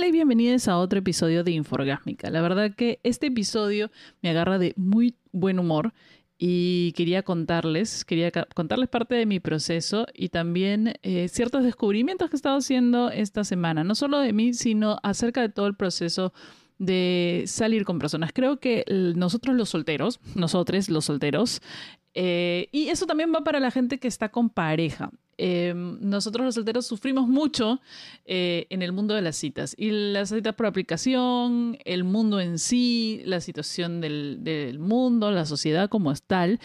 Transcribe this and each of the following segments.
Hola y bienvenidos a otro episodio de Inforgásmica. La verdad que este episodio me agarra de muy buen humor y quería contarles, quería contarles parte de mi proceso y también eh, ciertos descubrimientos que he estado haciendo esta semana, no solo de mí, sino acerca de todo el proceso de salir con personas. Creo que nosotros los solteros, nosotros los solteros, eh, y eso también va para la gente que está con pareja. Em, nosotros los solteros sufrimos mucho eh, en el mundo de las citas. Y las citas por aplicación, el mundo en sí, la situación del, del mundo, la sociedad como es tal,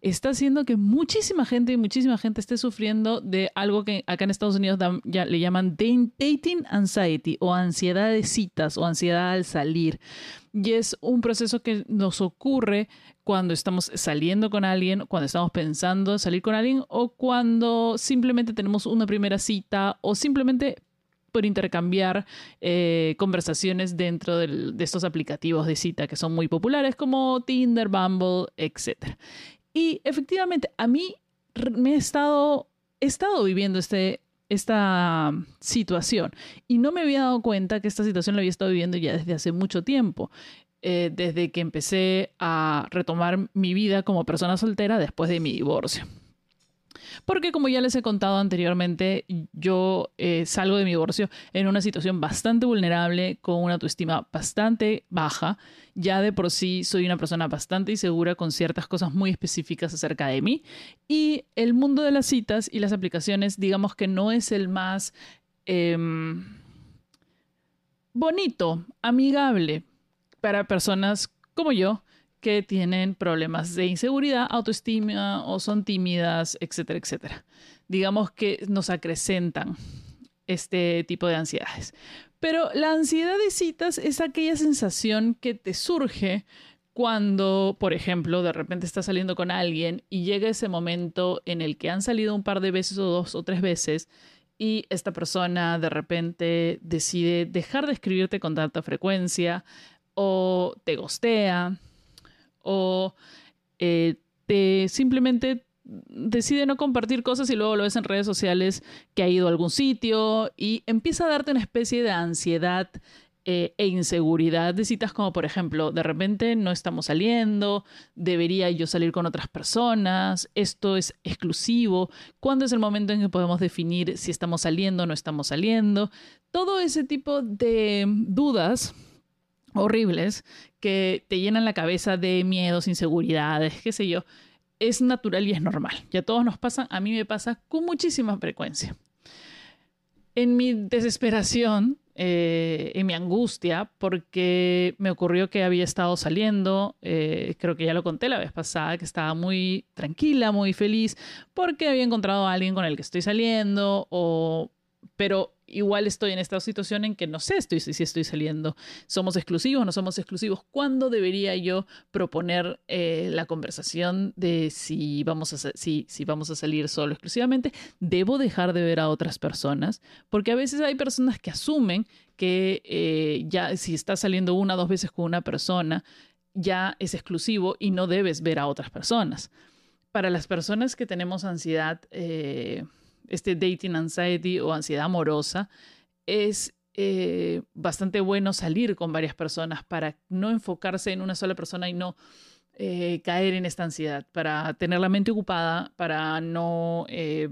está haciendo que muchísima gente y muchísima gente esté sufriendo de algo que acá en Estados Unidos ya le llaman dating anxiety o ansiedad de citas o ansiedad al salir. Y es un proceso que nos ocurre cuando estamos saliendo con alguien, cuando estamos pensando salir con alguien o cuando simplemente tenemos una primera cita o simplemente por intercambiar eh, conversaciones dentro de estos aplicativos de cita que son muy populares como Tinder, Bumble, etc. Y efectivamente, a mí me he estado, he estado viviendo este, esta situación y no me había dado cuenta que esta situación la había estado viviendo ya desde hace mucho tiempo. Eh, desde que empecé a retomar mi vida como persona soltera después de mi divorcio. Porque como ya les he contado anteriormente, yo eh, salgo de mi divorcio en una situación bastante vulnerable, con una autoestima bastante baja. Ya de por sí soy una persona bastante insegura con ciertas cosas muy específicas acerca de mí. Y el mundo de las citas y las aplicaciones, digamos que no es el más em, bonito, amigable para personas como yo que tienen problemas de inseguridad, autoestima o son tímidas, etcétera, etcétera. Digamos que nos acrecentan este tipo de ansiedades. Pero la ansiedad de citas es aquella sensación que te surge cuando, por ejemplo, de repente estás saliendo con alguien y llega ese momento en el que han salido un par de veces o dos o tres veces y esta persona de repente decide dejar de escribirte con tanta frecuencia o te gostea o eh, te simplemente decide no compartir cosas y luego lo ves en redes sociales que ha ido a algún sitio y empieza a darte una especie de ansiedad eh, e inseguridad. De citas como por ejemplo, de repente no estamos saliendo, debería yo salir con otras personas, esto es exclusivo, cuándo es el momento en que podemos definir si estamos saliendo o no estamos saliendo, todo ese tipo de dudas horribles que te llenan la cabeza de miedos, inseguridades, qué sé yo, es natural y es normal. Ya todos nos pasan, a mí me pasa con muchísima frecuencia. En mi desesperación, eh, en mi angustia, porque me ocurrió que había estado saliendo, eh, creo que ya lo conté la vez pasada, que estaba muy tranquila, muy feliz, porque había encontrado a alguien con el que estoy saliendo, o, pero igual estoy en esta situación en que no sé estoy, si estoy saliendo. ¿Somos exclusivos? ¿No somos exclusivos? ¿Cuándo debería yo proponer eh, la conversación de si vamos, a, si, si vamos a salir solo exclusivamente? ¿Debo dejar de ver a otras personas? Porque a veces hay personas que asumen que eh, ya si estás saliendo una o dos veces con una persona, ya es exclusivo y no debes ver a otras personas. Para las personas que tenemos ansiedad, eh, este dating anxiety o ansiedad amorosa, es eh, bastante bueno salir con varias personas para no enfocarse en una sola persona y no eh, caer en esta ansiedad, para tener la mente ocupada, para no eh,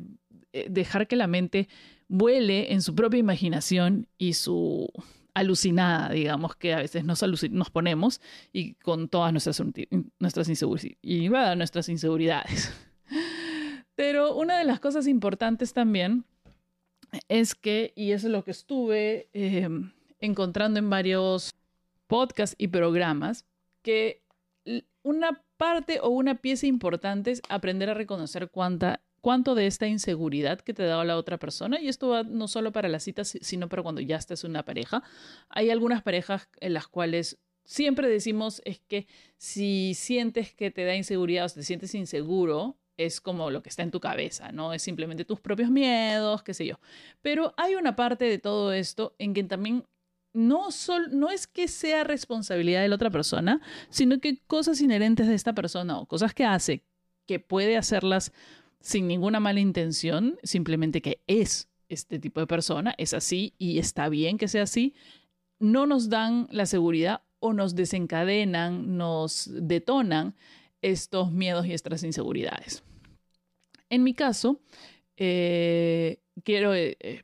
dejar que la mente vuele en su propia imaginación y su alucinada, digamos, que a veces nos, nos ponemos y con todas nuestras, nuestras, y, nuestras inseguridades. Pero una de las cosas importantes también es que, y eso es lo que estuve em, encontrando en varios podcasts y programas, que una parte o una pieza importante es aprender a reconocer cuánta, cuánto de esta inseguridad que te da la otra persona, y esto va no solo para las citas, sino para cuando ya estás en una pareja. Hay algunas parejas en las cuales siempre decimos es que si sientes que te da inseguridad o te sientes inseguro, es como lo que está en tu cabeza, ¿no? Es simplemente tus propios miedos, qué sé yo. Pero hay una parte de todo esto en que también no, no es que sea responsabilidad de la otra persona, sino que cosas inherentes de esta persona o cosas que hace que puede hacerlas sin ninguna mala intención, simplemente que es este tipo de persona, es así y está bien que sea así, no nos dan la seguridad o nos desencadenan, nos detonan estos miedos y estas inseguridades. En mi caso, eh, quiero eh, eh,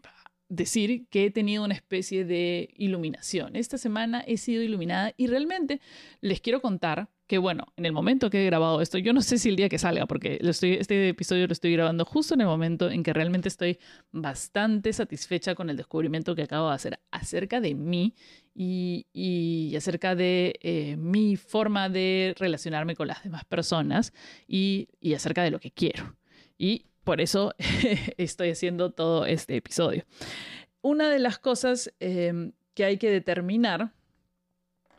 decir que he tenido una especie de iluminación. Esta semana he sido iluminada y realmente les quiero contar que, bueno, en el momento que he grabado esto, yo no sé si el día que salga, porque este episodio lo estoy grabando justo en el momento en que realmente estoy bastante satisfecha con el descubrimiento que acabo de hacer acerca de mí y, acerca de eh, mi forma de relacionarme con las demás personas y, acerca de lo que quiero. Y por eso estoy haciendo todo este episodio. Una de las cosas em, que hay que determinar,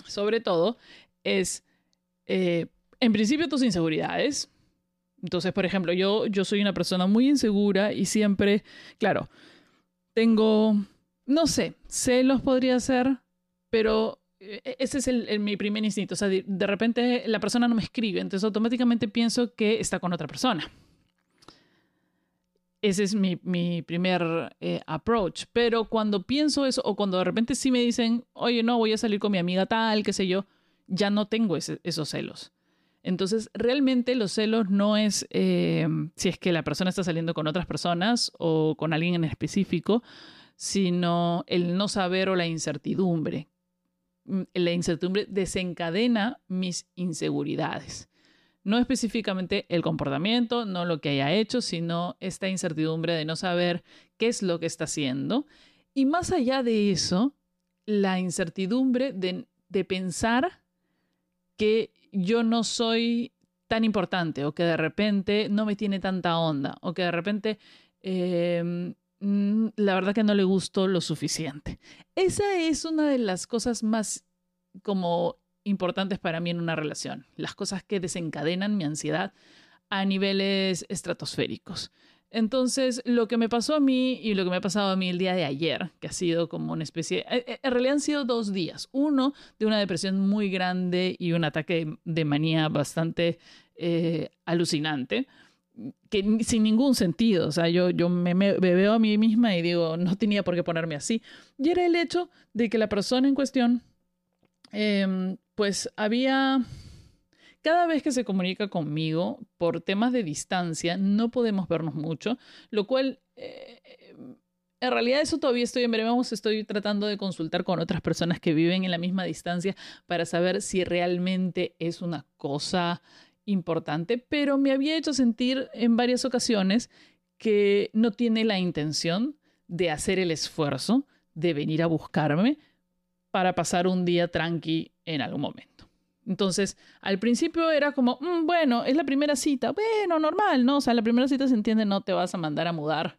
sobre todo, es eh, en principio tus inseguridades. Entonces, por ejemplo, yo, yo soy una persona muy insegura y siempre, claro, tengo, no sé, celos podría ser, pero eh, ese es el, mi primer instinto. O sea, de, repente la persona no me escribe, entonces automáticamente pienso que está con otra persona. Ese es mi, mi primer eh, approach. Pero cuando pienso eso, o cuando de repente sí me dicen, oye, no, voy a salir con mi amiga tal, qué sé yo, ya no tengo esos celos. Entonces, realmente los celos no es eh, si es que la persona está saliendo con otras personas o con alguien en específico, sino el no saber o la incertidumbre. Mm, la incertidumbre desencadena mis inseguridades. No específicamente el comportamiento, no lo que haya hecho, sino esta incertidumbre de no saber qué es lo que está haciendo. Y más allá de eso, la incertidumbre de, de pensar que yo no soy tan importante o que de repente no me tiene tanta onda o que de repente em, la verdad que no le gustó lo suficiente. Esa es una de las cosas más como importantes para mí en una relación, las cosas que desencadenan mi ansiedad a niveles estratosféricos. Entonces, lo que me pasó a mí y lo que me ha pasado a mí el día de ayer, que ha sido como una especie, eh, eh, en realidad han sido dos días. Uno de una depresión muy grande y un ataque de manía bastante eh, alucinante, que sin ningún sentido. O sea, yo, yo me, veo a mí misma y digo, no tenía por qué ponerme así. Y era el hecho de que la persona en cuestión, em, pues había cada vez que se comunica conmigo por temas de distancia, no podemos vernos mucho, lo cual... Eh, en realidad eso todavía estoy en veremos, estoy tratando de consultar con otras personas que viven en la misma distancia para saber si realmente es una cosa importante, pero me había hecho sentir en varias ocasiones que no tiene la intención de hacer el esfuerzo de venir a buscarme para pasar un día tranqui en algún momento. Entonces, al principio era como, mm, bueno, es la primera cita, bueno, normal, ¿no? O sea, la primera cita se entiende, no te vas a mandar a mudar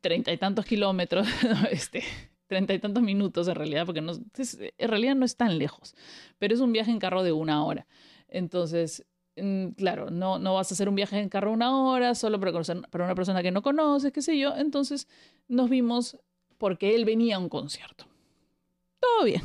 treinta y tantos kilómetros, este, treinta y tantos minutos en realidad, porque no, en realidad no es tan lejos, pero es un viaje en carro de una hora. Entonces, mm, claro, no, no vas a hacer un viaje en carro una hora solo para, conocer, para una persona que no conoces, qué sé yo. Entonces, nos vimos porque él venía a un concierto. Todo bien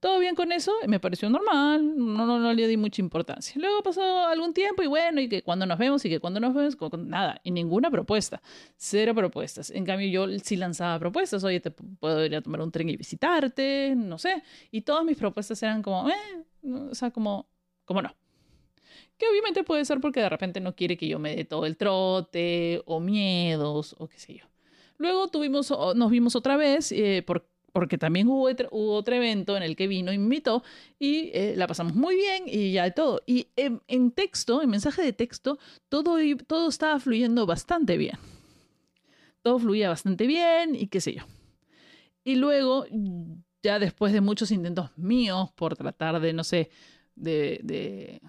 todo bien con eso, me pareció normal, no, no, no, le di mucha importancia. Luego pasó algún tiempo y bueno, y que cuando nos vemos y que cuando nos vemos, nada, y ninguna propuesta, cero propuestas. En cambio, yo sí lanzaba propuestas, oye, te puedo ir a tomar un tren y visitarte, no sé, y todas mis propuestas eran como, eh, o sea, como, como no. Que obviamente puede ser porque de repente no quiere que yo me dé todo el trote o miedos o qué sé yo. Luego tuvimos, nos vimos otra vez eh, por porque también hubo otro, evento en el que vino, invitó y eh, la pasamos muy bien y ya de todo. Y en, texto, en mensaje de texto, todo, todo estaba fluyendo bastante bien. Todo fluía bastante bien y qué sé yo. Y luego, ya después de muchos intentos míos por tratar de, no sé, de, de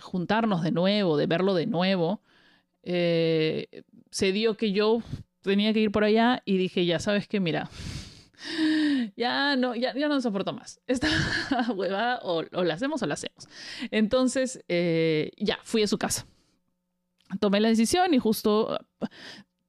juntarnos de nuevo, de verlo de nuevo, eh, se dio que yo tenía que ir por allá y dije, ya sabes que, mira, ya no, ya, ya no soporto más. Esta huevada o, la hacemos o la hacemos. Entonces, eh, ya, fui a su casa. Tomé la decisión y justo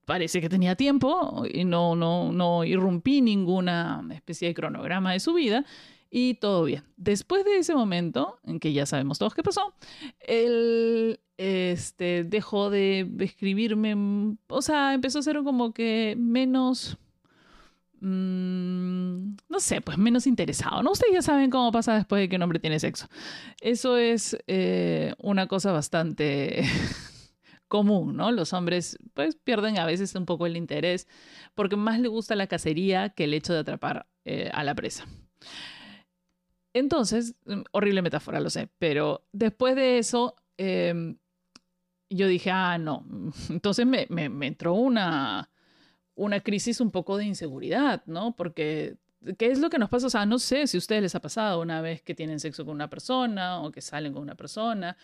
parece que tenía tiempo y no, no, no irrumpí ninguna especie de cronograma de su vida y todo bien. Después de ese momento, en que ya sabemos todos qué pasó, él este, dejó de escribirme, o sea, empezó a ser como que menos, mm, no sé, pues menos interesado. ¿no? Ustedes ya saben cómo pasa después de que un hombre tiene sexo. Eso es eh, una cosa bastante común, ¿no? Los hombres pues pierden a veces un poco el interés porque más le gusta la cacería que el hecho de atrapar eh, a la presa. Entonces, mm, horrible metáfora, lo sé, pero después de eso, em, yo dije, ah, no. Entonces me, me, entró una, una crisis un poco de inseguridad, ¿no? Porque, ¿qué es lo que nos pasa? O sea, no sé si a ustedes les ha pasado una vez que tienen sexo con una persona o que salen con una persona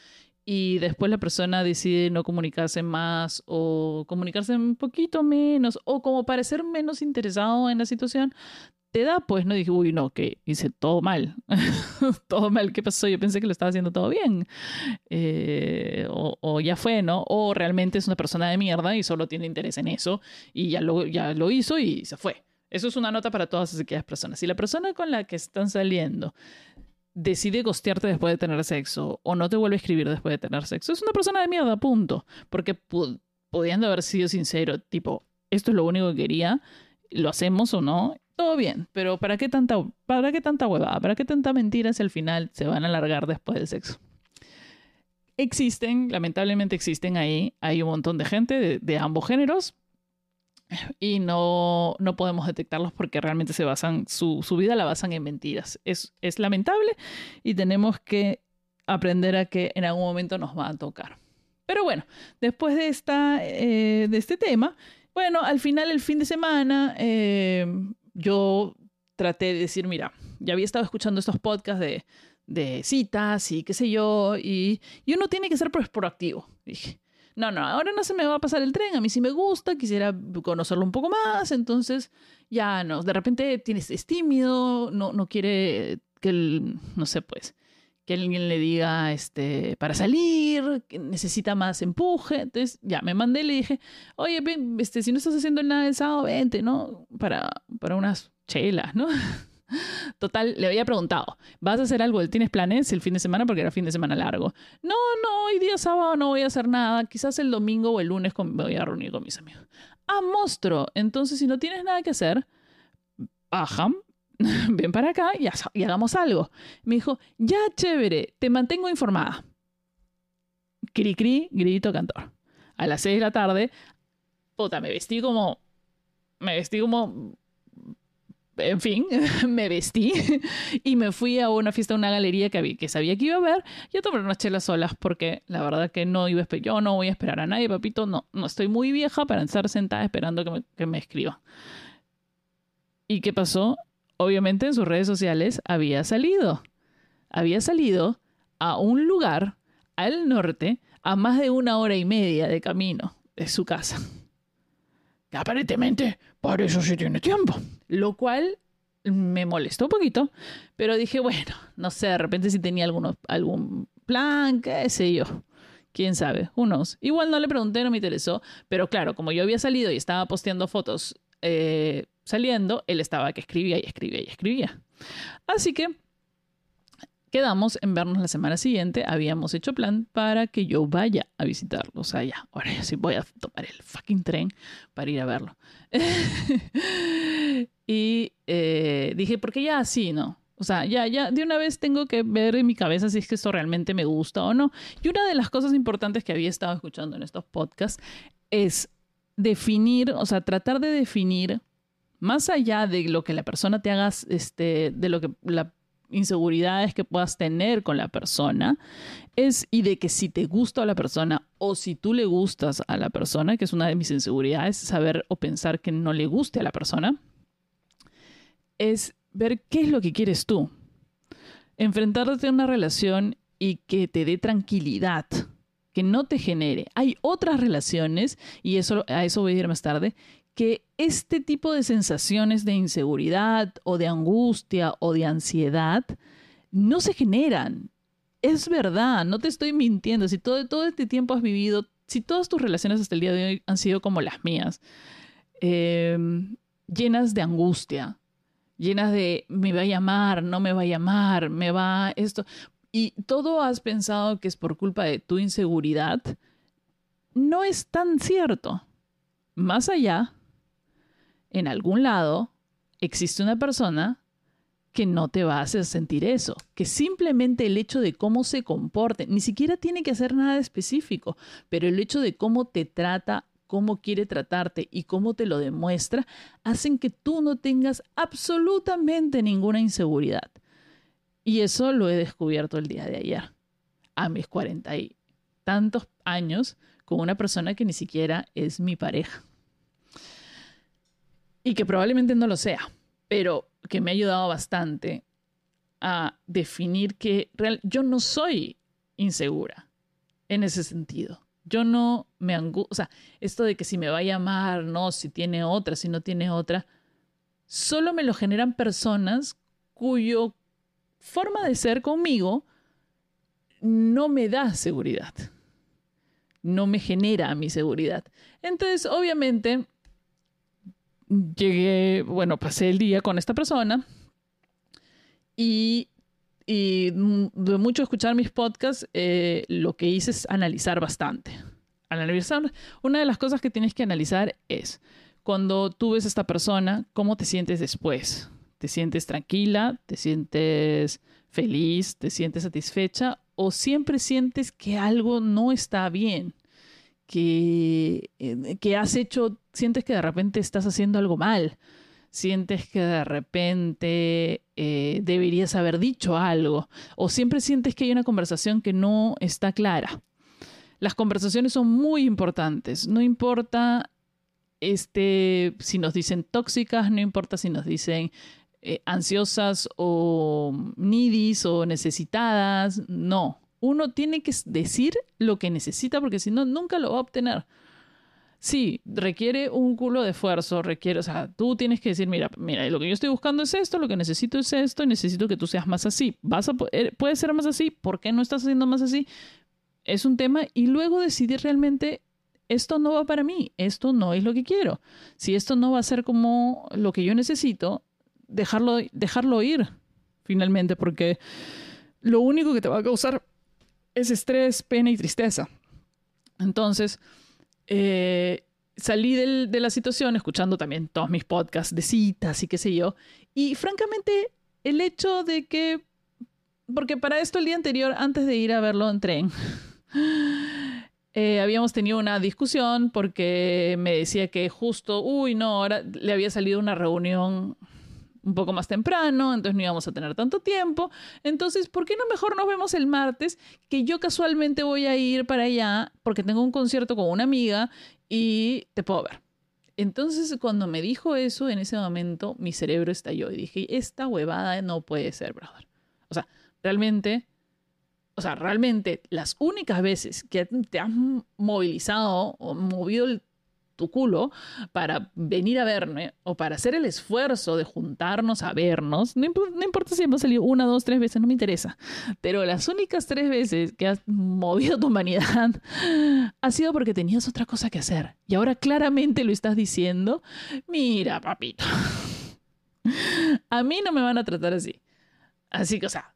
y después la persona decide no comunicarse más o comunicarse un poquito menos o como parecer menos interesado en la situación, pues no dije, uy, no, que hice todo mal. todo mal, ¿qué pasó? Yo pensé que lo estaba haciendo todo bien. Eh, o, ya fue, ¿no? O realmente es una persona de mierda y solo tiene interés en eso y ya lo, ya lo hizo y se fue. Eso es una nota para todas aquellas personas. Si la persona con la que están saliendo decide gostearte después de tener sexo o no te vuelve a escribir después de tener sexo, es una persona de mierda, punto. Porque pudiendo haber sido sincero, tipo, esto es lo único que quería, lo hacemos o no, todo bien, pero ¿para qué tanta, para qué tanta huevada? ¿Para qué tanta mentira si al final se van a alargar después del sexo? Existen, lamentablemente existen ahí, hay un montón de gente de, ambos géneros y no, no podemos detectarlos porque realmente se basan, su, su vida la basan en mentiras. Es, es lamentable y tenemos que aprender a que en algún momento nos va a tocar. Pero bueno, después de, esta, eh, de este tema, bueno, al final el fin de semana eh, yo traté de decir, mira, ya había estado escuchando estos podcasts de, de citas y qué sé yo, y, y uno tiene que ser proactivo. Dije, no, no, ahora no se me va a pasar el tren, a mí sí me gusta, quisiera conocerlo un poco más, entonces ya no, de repente tienes, es tímido, no, no quiere que el, no sé, pues, que alguien le diga, este, para salir, que necesita más empuje. Entonces, ya, me mandé y le dije, oye, este, si no estás haciendo nada el sábado, vente, ¿no? Para, para unas chelas, ¿no? Total, le había preguntado, ¿vas a hacer algo? ¿Tienes planes el fin de semana? Porque era fin de semana largo. No, no, hoy día sábado no voy a hacer nada. Quizás el domingo o el lunes me voy a reunir con mis amigos. Ah, monstruo. Entonces, si no tienes nada que hacer, baja, ven para acá y, hagamos algo. Me dijo, ya chévere, te mantengo informada. Cri, cri, grito cantor. A las 6 de la tarde, puta, me vestí como, me vestí como, en fin, me vestí y me fui a una fiesta, a una galería que, sabía que iba a ver y a tomar unas chelas solas porque la verdad que no iba a yo no voy a esperar a nadie, papito, no, no estoy muy vieja para estar sentada esperando que me, que me escriba. ¿Y qué pasó? Obviamente en sus redes sociales había salido. Había salido a un lugar al norte a más de una hora y media de camino de su casa. Aparentemente, por eso sí tiene tiempo. Lo cual me molestó un poquito, pero dije, bueno, no sé, de repente si tenía algún plan, qué sé yo. Quién sabe, unos. Igual no le pregunté, no me interesó, pero claro, como yo había salido y estaba posteando fotos eh, saliendo, él estaba que escribía y escribía y escribía. Así que quedamos en vernos la semana siguiente. Habíamos hecho plan para que yo vaya a visitarlo. O sea, ya, ahora sí voy a tomar el fucking tren para ir a verlo. y eh, dije, porque ya así, ¿no? O sea, ya, ya de una vez tengo que ver en mi cabeza si es que esto realmente me gusta o no. Y una de las cosas importantes que había estado escuchando en estos podcasts es definir, o sea, tratar de definir más allá de lo que la persona te haga, este, de lo que la inseguridades que puedas tener con la persona, es y de que si te gusta a la persona o si tú le gustas a la persona, que es una de mis inseguridades, saber o pensar que no le guste a la persona, es ver qué es lo que quieres tú. Enfrentarte a una relación y que te dé tranquilidad, que no te genere. Hay otras relaciones, y eso, a eso voy a ir más tarde, que este tipo de sensaciones de inseguridad o de angustia o de ansiedad no se generan. Es verdad, no te estoy mintiendo. Si todo, todo este tiempo has vivido, si todas tus relaciones hasta el día de hoy han sido como las mías, em, llenas de angustia, llenas de me va a llamar, no me va a llamar, me va esto, y todo has pensado que es por culpa de tu inseguridad, no es tan cierto. Más allá en algún lado existe una persona que no te va a hacer sentir eso, que simplemente el hecho de cómo se comporte, ni siquiera tiene que hacer nada específico, pero el hecho de cómo te trata, cómo quiere tratarte y cómo te lo demuestra, hacen que tú no tengas absolutamente ninguna inseguridad. Y eso lo he descubierto el día de ayer, a mis cuarenta y tantos años, con una persona que ni siquiera es mi pareja. Y que probablemente no lo sea, pero que me ha ayudado bastante a definir que real, yo no soy insegura en ese sentido. Yo no me angustio, o sea, esto de que si me va a llamar, no, si tiene otra, si no tiene otra, solo me lo generan personas cuyo forma de ser conmigo no me da seguridad, no me genera mi seguridad. Entonces, obviamente, llegué, bueno, pasé el día con esta persona y, de mucho escuchar mis podcasts, eh, lo que hice es analizar bastante. analizar, una de las cosas que tienes que analizar es cuando tú ves a esta persona, cómo te sientes después. ¿Te sientes tranquila? ¿Te sientes feliz? ¿Te sientes satisfecha? ¿O siempre sientes que algo no está bien? Que, eh, que has hecho, sientes que de repente estás haciendo algo mal, sientes que de repente eh, deberías haber dicho algo, o siempre sientes que hay una conversación que no está clara. Las conversaciones son muy importantes, no importa este, si nos dicen tóxicas, no importa si nos dicen eh, ansiosas o nidis o necesitadas, no uno tiene que decir lo que necesita porque si no, nunca lo va a obtener. Sí, requiere un culo de esfuerzo, requiere, o sea, tú tienes que decir, mira, mira, lo que yo estoy buscando es esto, lo que necesito es esto, y necesito que tú seas más así. Vas a eh, puedes ser más así, ¿por qué no estás haciendo más así? Es un tema y luego decidir realmente esto no va para mí, esto no es lo que quiero. Si esto no va a ser como lo que yo necesito, dejarlo dejarlo ir finalmente porque lo único que te va a causar es estrés, pena y tristeza. Entonces, eh, salí de la situación escuchando también todos mis podcasts de citas y qué sé yo. Y francamente, el hecho de que, porque para esto el día anterior, antes de ir a verlo en tren, eh, habíamos tenido una discusión porque me decía que justo, uy, no, ahora le había salido una reunión un poco más temprano, entonces no íbamos a tener tanto tiempo. Entonces, ¿por qué no mejor nos vemos el martes? Que yo casualmente voy a ir para allá porque tengo un concierto con una amiga y te puedo ver. Entonces, cuando me dijo eso, en ese momento mi cerebro estalló y dije, esta huevada no puede ser, brother. O sea, realmente, o sea, realmente las únicas veces que te has movilizado o movido el tu culo para venir a verme o para hacer el esfuerzo de juntarnos a vernos, no, importa si hemos salido una, dos, tres veces, no me interesa, pero las únicas tres veces que has movido tu humanidad ha sido porque tenías otra cosa que hacer y ahora claramente lo estás diciendo, mira papito, a mí no me van a tratar así. Así que, o sea,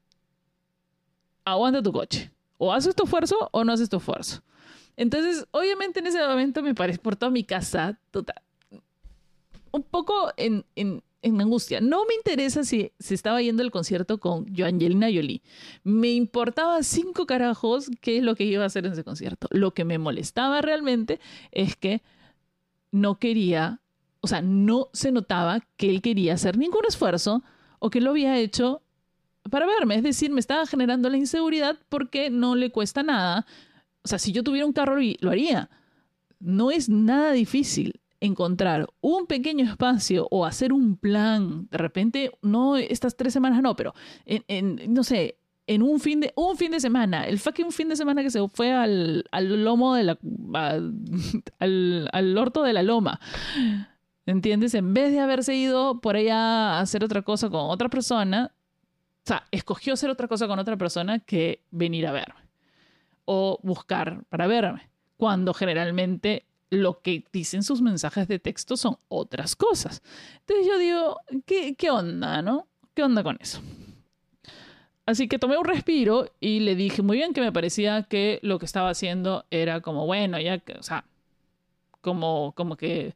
aguanta tu coche. O haces tu esfuerzo o no haces tu esfuerzo. Entonces, obviamente en ese momento me parece por toda mi casa, total, un poco en, en, en, angustia. No me interesa si se estaba yendo al concierto con Angelina Jolie. Me importaba cinco carajos qué es lo que iba a hacer en ese concierto. Lo que me molestaba realmente es que no quería, o sea, no se notaba que él quería hacer ningún esfuerzo o que lo había hecho para verme. Es decir, me estaba generando la inseguridad porque no le cuesta nada o sea, si yo tuviera un carro lo haría. No es nada difícil encontrar un pequeño espacio o hacer un plan. De repente, no estas tres semanas, no, pero en, no sé, en un fin de un fin de semana, el fucking fin de semana que se fue al, al lomo de la al, al orto de la loma. ¿Entiendes? En vez de haberse ido por allá a hacer otra cosa con otra persona, o sea, escogió hacer otra cosa con otra persona que venir a verme o buscar para verme, cuando generalmente lo que dicen sus mensajes de texto son otras cosas. Entonces yo digo, ¿qué, qué onda, no? ¿Qué onda con eso? Así que tomé un respiro y le dije muy bien que me parecía que lo que estaba haciendo era como, bueno, ya que, o sea, como, como que,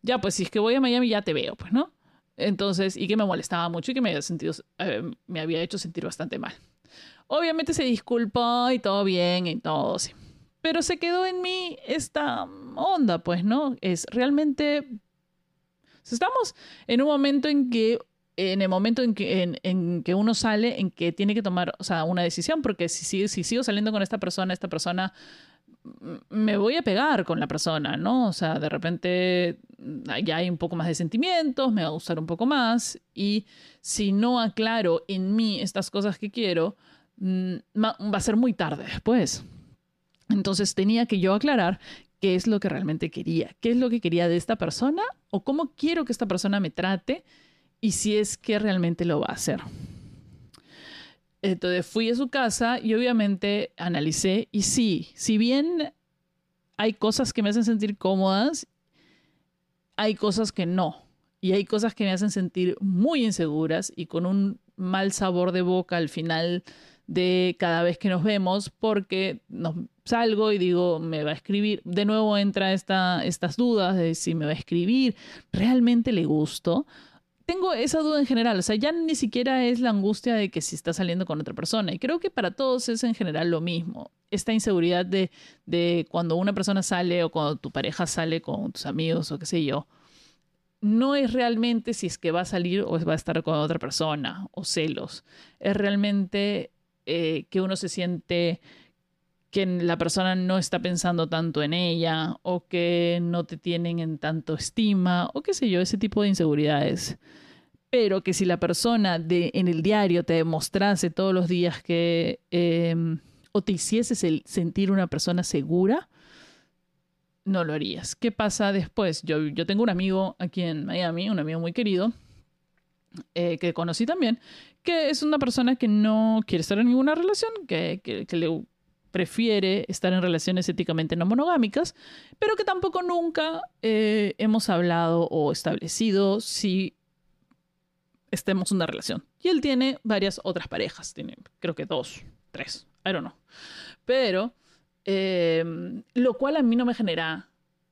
ya, pues si es que voy a Miami ya te veo, pues, ¿no? Entonces, y que me molestaba mucho y que me había, sentido, eh, me había hecho sentir bastante mal. Obviamente se disculpó y todo bien y todo, sí. Pero se quedó en mí esta onda, pues, ¿no? Es realmente... Estamos en un momento en que en el momento en que, en, que uno sale, en que tiene que tomar o sea, una decisión, porque si, si sigo saliendo con esta persona, esta persona me voy a pegar con la persona, ¿no? O sea, de repente ya hay un poco más de sentimientos, me va a gustar un poco más y si no aclaro en mí estas cosas que quiero, mm, va a ser muy tarde después. Entonces tenía que yo aclarar qué es lo que realmente quería, qué es lo que quería de esta persona o cómo quiero que esta persona me trate y si es que realmente lo va a hacer. Entonces fui a su casa y obviamente analicé y sí, si bien hay cosas que me hacen sentir cómodas, hay cosas que no. Y hay cosas que me hacen sentir muy inseguras y con un mal sabor de boca al final de cada vez que nos vemos porque nos salgo y digo, me va a escribir. De nuevo entra esta, estas dudas de si me va a escribir, realmente le gusto tengo esa duda en general, o sea, ya ni siquiera es la angustia de que si está saliendo con otra persona. Y creo que para todos es en general lo mismo. Esta inseguridad de, de cuando una persona sale o cuando tu pareja sale con tus amigos o qué sé yo, no es realmente si es que va a salir o va a estar con otra persona o celos. Es realmente eh, que uno se siente que la persona no está pensando tanto en ella o que no te tienen en tanto estima o qué sé yo, ese tipo de inseguridades. Pero que si la persona de, en el diario te demostrase todos los días que em, o te hicieses sentir una persona segura, no lo harías. ¿Qué pasa después? Yo, yo tengo un amigo aquí en Miami, un amigo muy querido, eh, que conocí también, que es una persona que no quiere estar en ninguna relación, que, que, le prefiere estar en relaciones éticamente no monogámicas, pero que tampoco nunca eh, hemos hablado o establecido si estemos en una relación. Y él tiene varias otras parejas, tiene creo que dos, tres, I don't know. Pero, eh, lo cual a mí no me genera,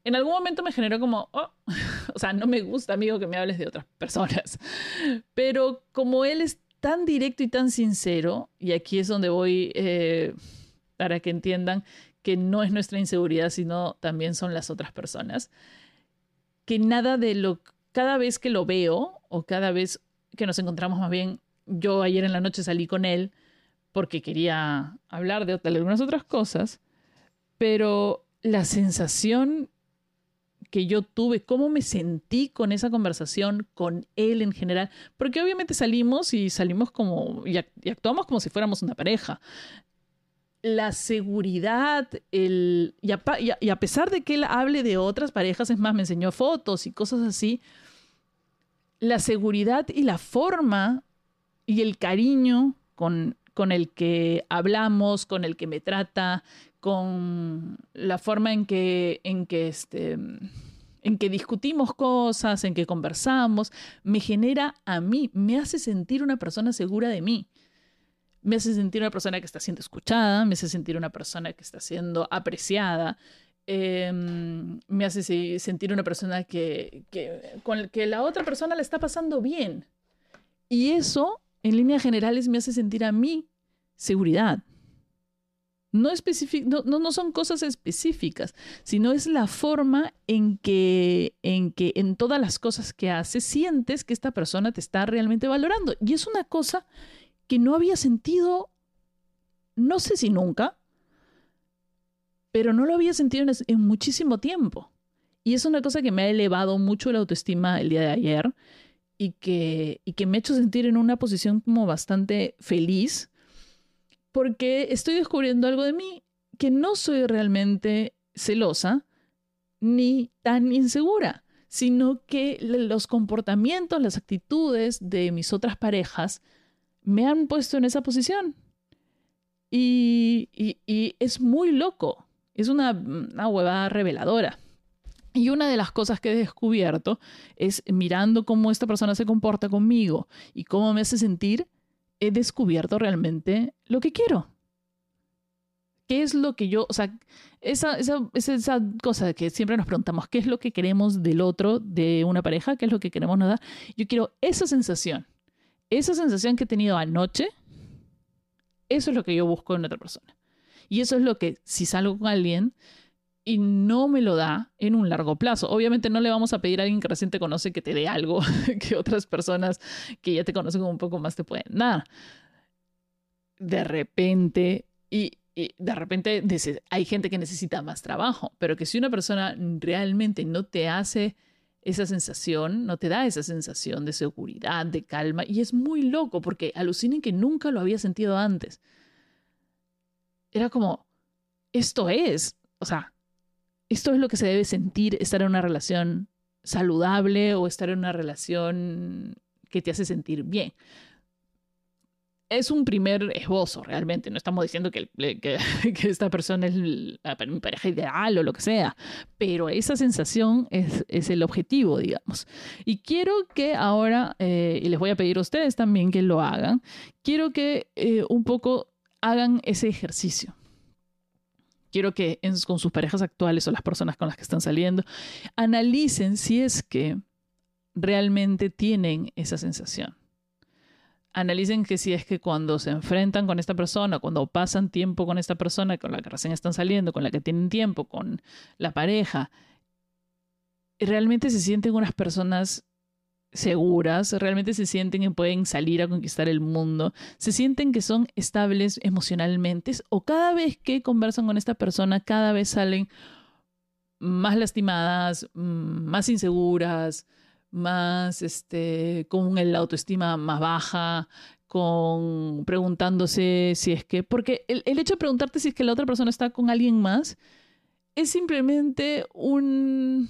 en algún momento me generó como, oh, o sea, no me gusta, amigo, que me hables de otras personas. Pero como él es tan directo y tan sincero, y aquí es donde voy... Eh, para que entiendan que no es nuestra inseguridad, sino también son las otras personas. Que nada de lo, cada vez que lo veo o cada vez que nos encontramos más bien, yo ayer en la noche salí con él porque quería hablar de, algunas otras cosas, pero la sensación que yo tuve, cómo me sentí con esa conversación, con él en general, porque obviamente salimos y salimos como, y, actuamos como si fuéramos una pareja. La seguridad, el, y, a, pesar de que él hable de otras parejas, es más, me enseñó fotos y cosas así, la seguridad y la forma y el cariño con, con el que hablamos, con el que me trata, con la forma en que, en que, este, en que discutimos cosas, en que conversamos, me genera a mí, me hace sentir una persona segura de mí me hace sentir una persona que está siendo escuchada, me hace sentir una persona que está siendo apreciada, em, me hace sentir una persona que, que, con que la otra persona le está pasando bien. Y eso, en líneas generales, me hace sentir a mí seguridad. No, no, no, son cosas específicas, sino es la forma en que, en que en todas las cosas que haces sientes que esta persona te está realmente valorando. Y es una cosa que no había sentido, no sé si nunca, pero no lo había sentido en, muchísimo tiempo. Y es una cosa que me ha elevado mucho la autoestima el día de ayer y que, y que me ha hecho sentir en una posición como bastante feliz porque estoy descubriendo algo de mí que no soy realmente celosa ni tan insegura, sino que los comportamientos, las actitudes de mis otras parejas me han puesto en esa posición. Y, es muy loco. Es una, una huevada reveladora. Y una de las cosas que he descubierto es mirando cómo esta persona se comporta conmigo y cómo me hace sentir, he descubierto realmente lo que quiero. ¿qué es lo que yo, o sea, esa, esa, esa cosa que siempre nos preguntamos, ¿qué es lo que queremos del otro, de una pareja? ¿Qué es lo que queremos nos dar? Yo quiero esa sensación, esa sensación que he tenido anoche, eso es lo que yo busco en otra persona. Y eso es lo que, si salgo con alguien y no me lo da en un largo plazo, obviamente no le vamos a pedir a alguien que recién te conoce que te dé algo que otras personas que ya te conocen un poco más te pueden dar. De repente, y, de repente hay gente que necesita más trabajo, pero que si una persona realmente no te hace esa sensación, no te da esa sensación de seguridad, de calma, y es muy loco porque alucinen que nunca lo había sentido antes. Era como, esto es, o sea, esto es lo que se debe sentir estar en una relación saludable o estar en una relación que te hace sentir bien es un primer esbozo realmente. No estamos diciendo que, esta persona es mi pareja ideal o lo que sea, pero esa sensación es, es el objetivo, digamos. Y quiero que ahora, eh, y les voy a pedir a ustedes también que lo hagan, quiero que eh, un poco hagan ese ejercicio. Quiero que con sus parejas actuales o las personas con las que están saliendo, analicen si es que realmente tienen esa sensación. Analicen que si es que cuando se enfrentan con esta persona, cuando pasan tiempo con esta persona con la que recién están saliendo, con la que tienen tiempo, con la pareja, realmente se sienten unas personas seguras, realmente se sienten que pueden salir a conquistar el mundo, se sienten que son estables emocionalmente o cada vez que conversan con esta persona, cada vez salen más lastimadas, mm, más inseguras, más este, con el autoestima más baja, con preguntándose si es que, porque el, hecho de preguntarte si es que la otra persona está con alguien más es simplemente un,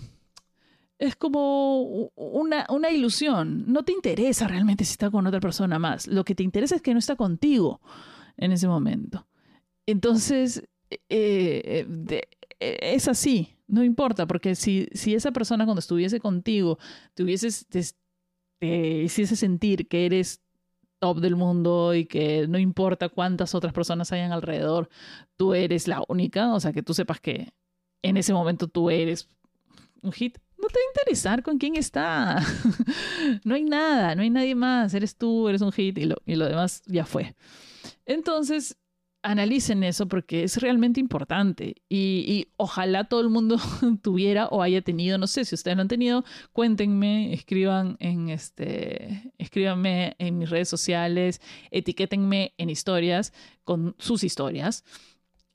es como una, una ilusión, no te interesa realmente si está con otra persona más, lo que te interesa es que no está contigo en ese momento. Entonces, eh, eh, es así, no importa, porque si, si esa persona cuando estuviese contigo te hubieses, te, hiciese sentir que eres top del mundo y que no importa cuántas otras personas hayan alrededor, tú eres la única, o sea, que tú sepas que en ese momento tú eres un hit, no te va a interesar con quién está. no hay nada, no hay nadie más, eres tú, eres un hit y lo, y lo demás ya fue. Entonces, analicen eso porque es realmente importante y, ojalá todo el mundo tuviera o haya tenido, no sé si ustedes lo han tenido, cuéntenme, escriban en este, escríbanme en mis redes sociales, etiquétenme en historias con sus historias.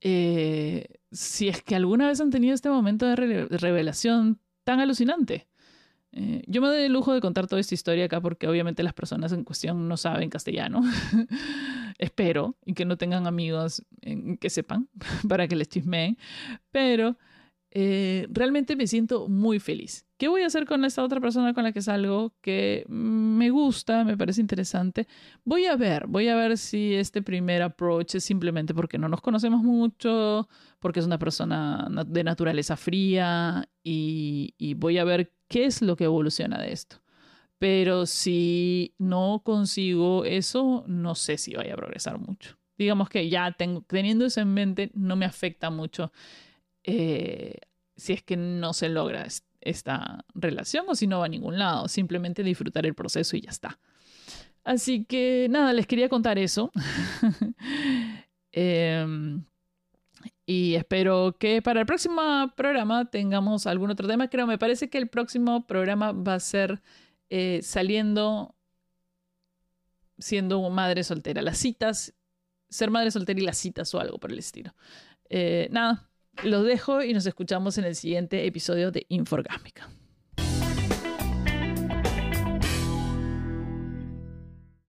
Eh, si es que alguna vez han tenido este momento de revelación tan alucinante. Eh, yo me doy el lujo de contar toda esta historia acá porque obviamente las personas en cuestión no saben castellano. Espero y que no tengan amigos que sepan para que les chismeen. Pero eh, realmente me siento muy feliz. ¿Qué voy a hacer con esta otra persona con la que salgo que me gusta, me parece interesante? Voy a ver, voy a ver si este primer approach es simplemente porque no nos conocemos mucho, porque es una persona de naturaleza fría y, y voy a ver qué es lo que evoluciona de esto. Pero si no consigo eso, no sé si vaya a progresar mucho. Digamos que ya tengo, teniendo eso en mente, no me afecta mucho eh, si es que no se logra esta relación o si no va a ningún lado. Simplemente disfrutar el proceso y ya está. Así que nada, les quería contar eso. Em, y espero que para el próximo programa tengamos algún otro tema. Creo, me parece que el próximo programa va a ser eh, saliendo siendo madre soltera. Las citas, ser madre soltera y las citas o algo por el estilo. Eh, nada, los dejo y nos escuchamos en el siguiente episodio de Inforgámica.